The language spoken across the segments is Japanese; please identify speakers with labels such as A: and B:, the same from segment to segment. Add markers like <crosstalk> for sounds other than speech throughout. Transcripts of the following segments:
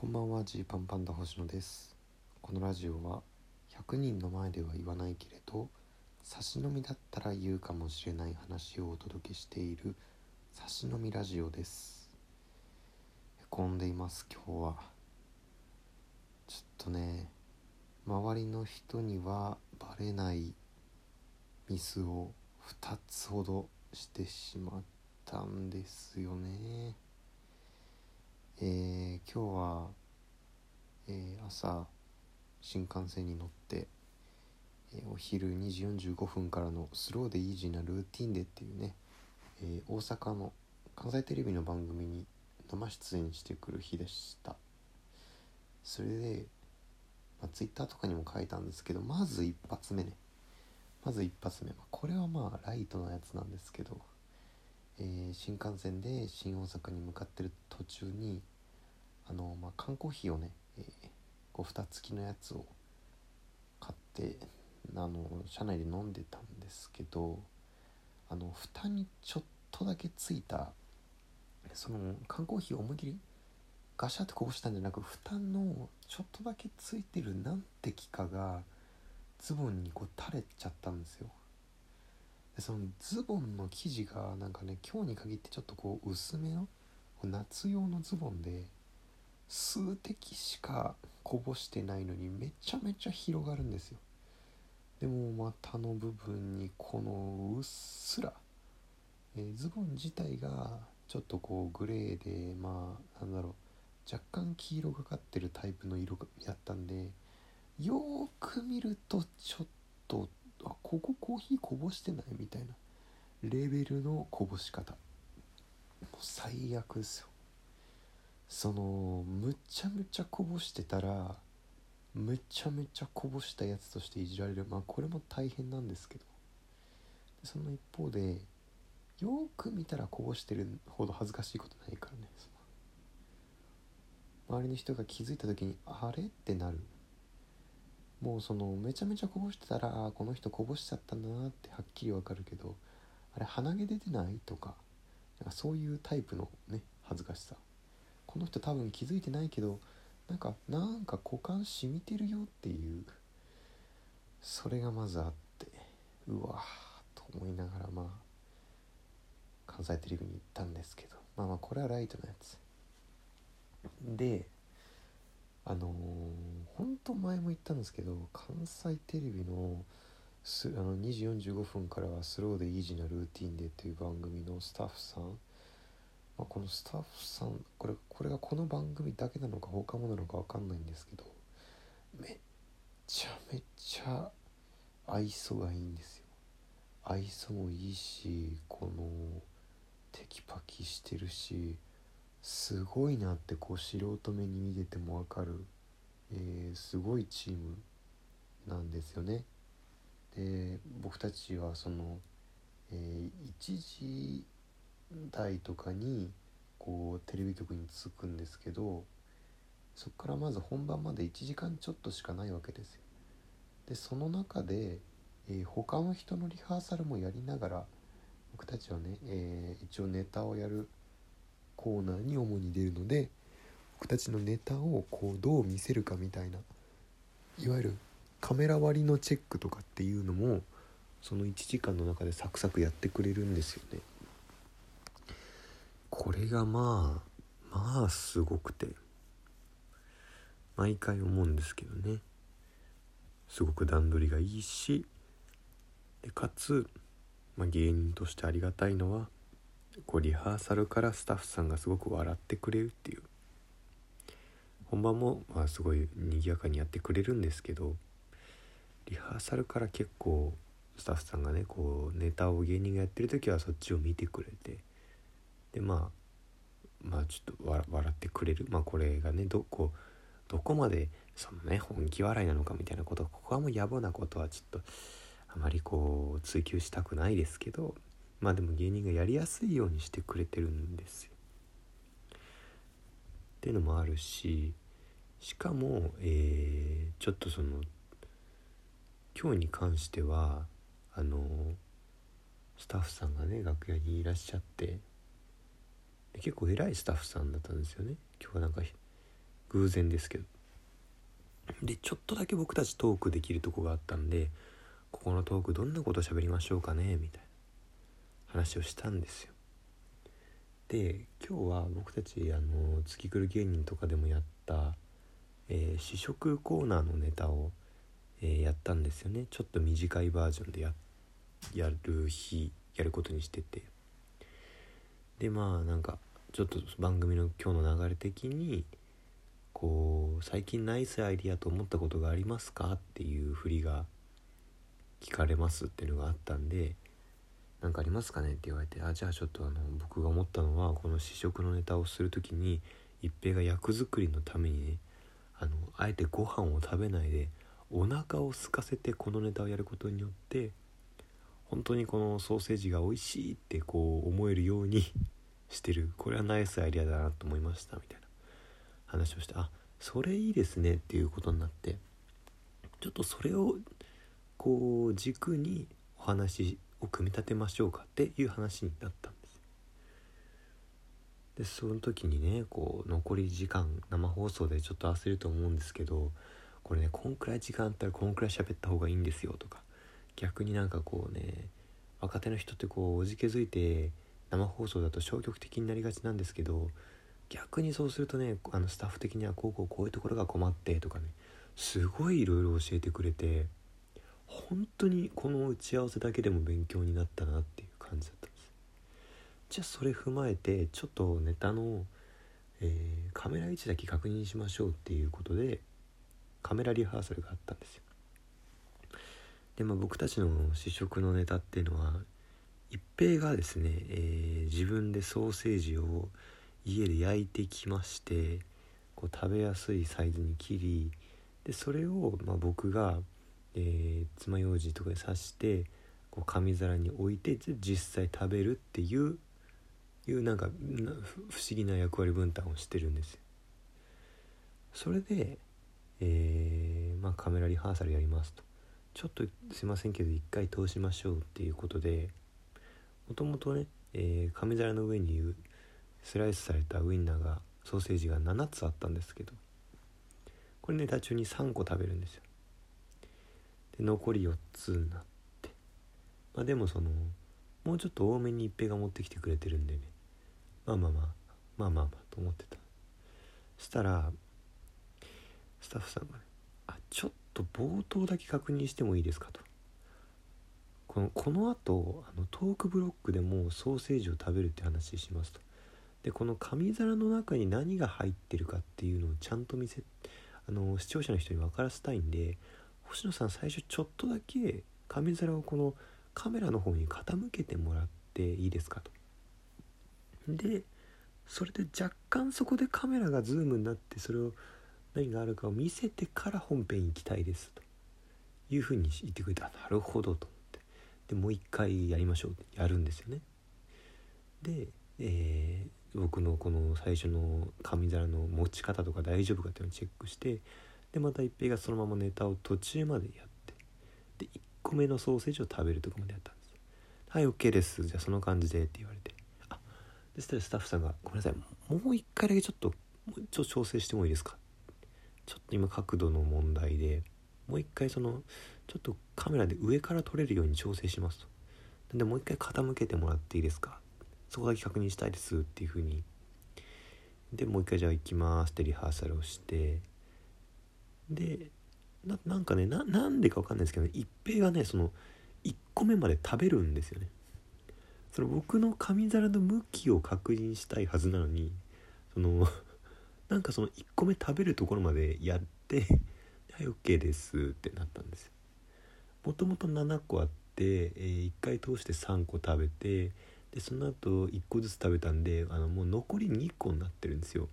A: こんばんは。ジーパンパンダ星野です。このラジオは100人の前では言わないけれど差し飲みだったら言うかもしれない話をお届けしている差し飲みラジオです。へこんでいます今日は。ちょっとね周りの人にはバレないミスを2つほどしてしまったんですよね。えー、今日は、えー、朝新幹線に乗って、えー、お昼2時45分からのスローでイージーなルーティンでっていうね、え大阪の関西テレビの番組に生出演してくる日でした。それで、まあ、ツイッターとかにも書いたんですけどまず一発目ね。まず一発目、まあ、これはまあライトなやつなんですけどえー、新幹線で新大阪に向かってる途中にあの、まあ、缶コーヒーをね、えー、こう蓋付きのやつを買ってあの車内で飲んでたんですけどあの蓋にちょっとだけついたその缶コーヒーを思い切りガシャってこぼしたんじゃなく蓋のちょっとだけついてる何滴かがズボンにこう垂れちゃったんですよ。でそのズボンの生地がなんかね今日に限ってちょっとこう薄めの夏用のズボンで数滴しかこぼしてないのにめちゃめちゃ広がるんですよ。でも股の部分にこのうっすら、えー、ズボン自体がちょっとこうグレーでまあなんだろう若干黄色がかってるタイプの色やったんでよーく見るとちょっとあここコーヒーこぼしてない？みたいな。レベルのこぼし方。最悪ですよ。そのむちゃむちゃこぼしてたらむちゃめちゃこぼしたやつとしていじられる。まあこれも大変なんですけど。その一方でよく見たらこぼしてるほど恥ずかしいことないからね。周りの人が気づいた時にあれ？ってなる。もうそのめちゃめちゃこぼしてたらあこの人こぼしちゃったんだなってはっきりわかるけどあれ鼻毛出てない？とかなんかそういうタイプのね恥ずかしさ。この人多分気づいてないけどなんかなんか股間染みてるよっていうそれがまずあってうわーと思いながらまあ関西テレビに行ったんですけどまあまあこれはライトのやつ。であのー、本当前も言ったんですけど関西テレビのすあの2時45分からはスローでイージーなルーティンでという番組のスタッフさん、まあ、このスタッフさんこれこれがこの番組だけなのか他もなのか分かんないんですけどめっちゃめちゃ愛想がいいんですよ。愛想もいいしこのテキパキしてるしすごいなってこう素人目に見てても分かる、えー、すごいチームなんですよね。で僕たちはその、えー、1時台とかにこうテレビ局に着くんですけどそこからまず本番まで1時間ちょっとしかないわけですよ。でその中で、えー、他の人のリハーサルもやりながら僕たちはね、えー、一応ネタをやるコーナーに主に出るので僕たちのネタをこうどう見せるかみたいないわゆるカメラ割りのチェックとかっていうのもその1時間の中でサクサクやってくれるんですよね。これがまあまあすごくて毎回思うんですけどねすごく段取りがいいしでかつ、まあ、芸人としてありがたいのはこうリハーサルからスタッフさんがすごく笑ってくれるっていう。本番もまあすごい賑やかにやってくれるんですけどリハーサルから結構スタッフさんがねこうネタを芸人がやってる時はそっちを見てくれてでまあまあちょっと笑ってくれる。まあこれがねどこどこまでそのね本気笑いなのかみたいなことここはもう野暮なことはちょっとあまりこう追求したくないですけどまあでも芸人がやりやすいようにしてくれてるんですよ。っていうのもあるししかも、えー、ちょっとその今日に関してはあのスタッフさんがね楽屋にいらっしゃって結構偉いスタッフさんだったんですよね。今日はなんか偶然ですけど。でちょっとだけ僕たちトークできるとこがあったんでここのトークどんなこと喋りましょうかねみたいな。話をしたんですよ。で今日は僕たちあの月来る芸人とかでもやった、えー、試食コーナーのネタを、えー、やったんですよね。ちょっと短いバージョンでややる日やることにしてて。でまあなんかちょっと番組の今日の流れ的にこう最近ナイスアイディアと思ったことがありますか？っていう振りが聞かれますっていうのがあったんで何かありますかね?」って言われて「あじゃあちょっとあの僕が思ったのはこの試食のネタをする時に一平が役作りのためにねあのあえてご飯を食べないでお腹を空かせてこのネタをやることによって本当にこのソーセージが美味しいってこう思えるように <laughs> してるこれはナイスアイデアだなと思いましたみたいな話をしてあそれいいですねっていうことになってちょっとそれをこう軸にお話しを組み立てましょうかっていう話になったんです。でその時にねこう残り時間生放送でちょっと焦ると思うんですけどこれねこんくらい時間あったらこんくらい喋った方がいいんですよとか逆になんかこうね若手の人ってこうおじけづいて生放送だと消極的になりがちなんですけど逆にそうするとねあのスタッフ的にはこうこうこういうところが困ってとかねすごいいろいろ教えてくれて本当にこの打ち合わせだけでも勉強になったなっていう感じだったんです。じゃあそれ踏まえてちょっとネタの、えー、カメラ位置だけ確認しましょうっていうことでカメラリハーサルがあったんですよ。でまあ僕たちの試食のネタっていうのは一平がですね、えー、自分でソーセージを家で焼いてきましてこう食べやすいサイズに切りでそれを、ま、僕がえー、爪楊枝とかで刺してこう紙皿に置いて実際食べるっていういうなんか不思議な役割分担をしてるんですよ。それで、えー、まあ、カメラリハーサルやりますと。ちょっとすいませんけど一回通しましょうっていうことでもともとね、えー、紙皿の上にスライスされたウインナーがソーセージが7つあったんですけどこれネタ中に3個食べるんですよ。で残り4つになってまあでもそのもうちょっと多めに一平が持ってきてくれてるんでねまあまあまあまあまあまあと思ってたしたらスタッフさんがね「あちょっと冒頭だけ確認してもいいですか」と。このこのあとあのトークブロックでもソーセージを食べるって話しますと。でこの紙皿の中に何が入ってるかっていうのをちゃんと見せあの視聴者の人に分からせたいんで星野さん最初ちょっとだけ紙皿をこのカメラの方に傾けてもらっていいですかと。でそれで若干そこでカメラがズームになってそれを何があるかを見せてから本編行きたいですというふうに言ってくれたなるほどと思ってでもう一回やりましょうってやるんですよね。で、えー、僕のこの最初の紙皿の持ち方とか大丈夫かっていうのをチェックしてでまた一平がそのままネタを途中までやってで1個目のソーセージを食べるとこまでやったんですはい OK です。じゃあその感じでって言われて。あでしたらスタッフさんが「ごめんなさいもう一回だけちょっともうちょ調整してもいいですか?」ちょっと今角度の問題でもう一回そのちょっとカメラで上から撮れるように調整しますと。なんでもう一回傾けてもらっていいですか？そこだけ確認したいですっていうふうに。でもう一回じゃあ行きますってリハーサルをしてでなんかねなんでか分かんないですけど、一平がねその1個目まで食べるんですよね。その僕の紙皿の向きを確認したいはずなのにその <laughs> なんかその1個目食べるところまでやって「はい OK です」ってなったんですよ。もともと7個あって、えー、1回通して3個食べてでその後1個ずつ食べたんであのもう残り2個になってるんですよ。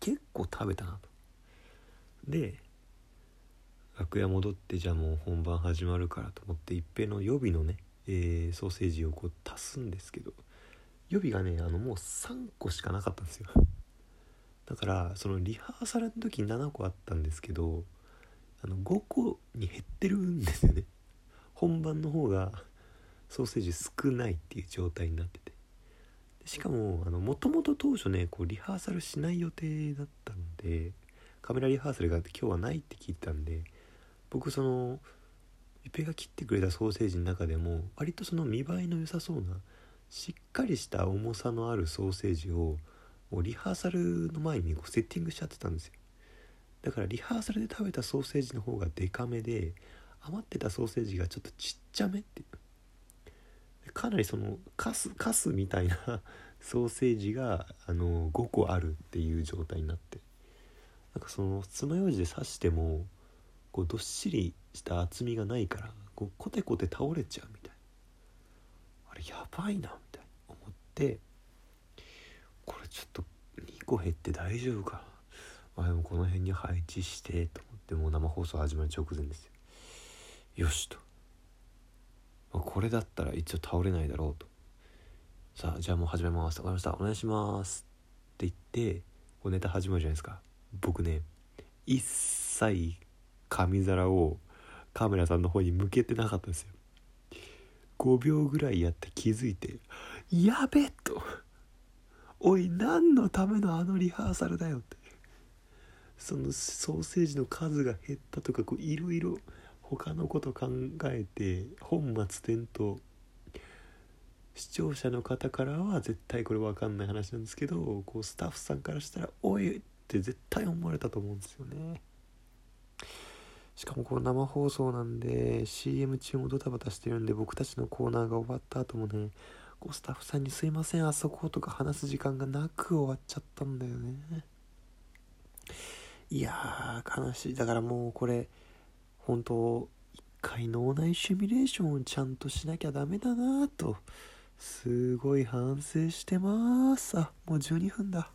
A: 結構食べたなと。で楽屋戻ってじゃあもう本番始まるからと思って一平の予備のね、えー、ソーセージをこう足すんですけど予備がねあのもう3個しかなかったんですよ。<laughs> だからそのリハーサルの時に7個あったんですけどあの5個に減ってるんですよね。<laughs> 本番の方がソーセージ少ないっていう状態になってて。しかももともと当初ねこうリハーサルしない予定だったんでカメラリハーサルがあって今日はないって聞いたんで僕その一平が切ってくれたソーセージの中でも割とその見栄えの良さそうなしっかりした重さのあるソーセージをリハーサルの前にこうセッティングしちゃってたんですよ。だからリハーサルで食べたソーセージの方がデカめで余ってたソーセージがちょっとちっちゃめっていう。かなりそのカスカスみたいな <laughs> ソーセージがあの5個あるっていう状態になって。なんかその爪楊枝で刺してもこうどっしりした厚みがないからこうコテコテ倒れちゃうみたいな。あれやばいなみたいな思ってこれちょっと2個減って大丈夫かな。あでもこの辺に配置してと思ってもう生放送始まる直前ですよ。よしと、まあ、これだったら一応倒れないだろうと。さあじゃあもう始めます。わかりました。お願いします。って言ってこうネタ始まるじゃないですか。僕ね一切紙皿をカメラさんの方に向けてなかったんですよ5秒ぐらいやって気づいて「やべ!」と「おい何のためのあのリハーサルだよ」ってそのソーセージの数が減ったとかこういろいろ他のこと考えて本末転倒視聴者の方からは絶対これ分かんない話なんですけどこうスタッフさんからしたら「おい!」って絶対思われたと思うんですよね。しかもこの生放送なんで CM 中もドタバタしてるんで僕たちのコーナーが終わった後もねこうスタッフさんに「すいませんあそこ」とか話す時間がなく終わっちゃったんだよねいやー悲しい。だからもうこれ本当一回脳内シミュレーションをちゃんとしなきゃダメだなとすごい反省してます。あもう12分だ。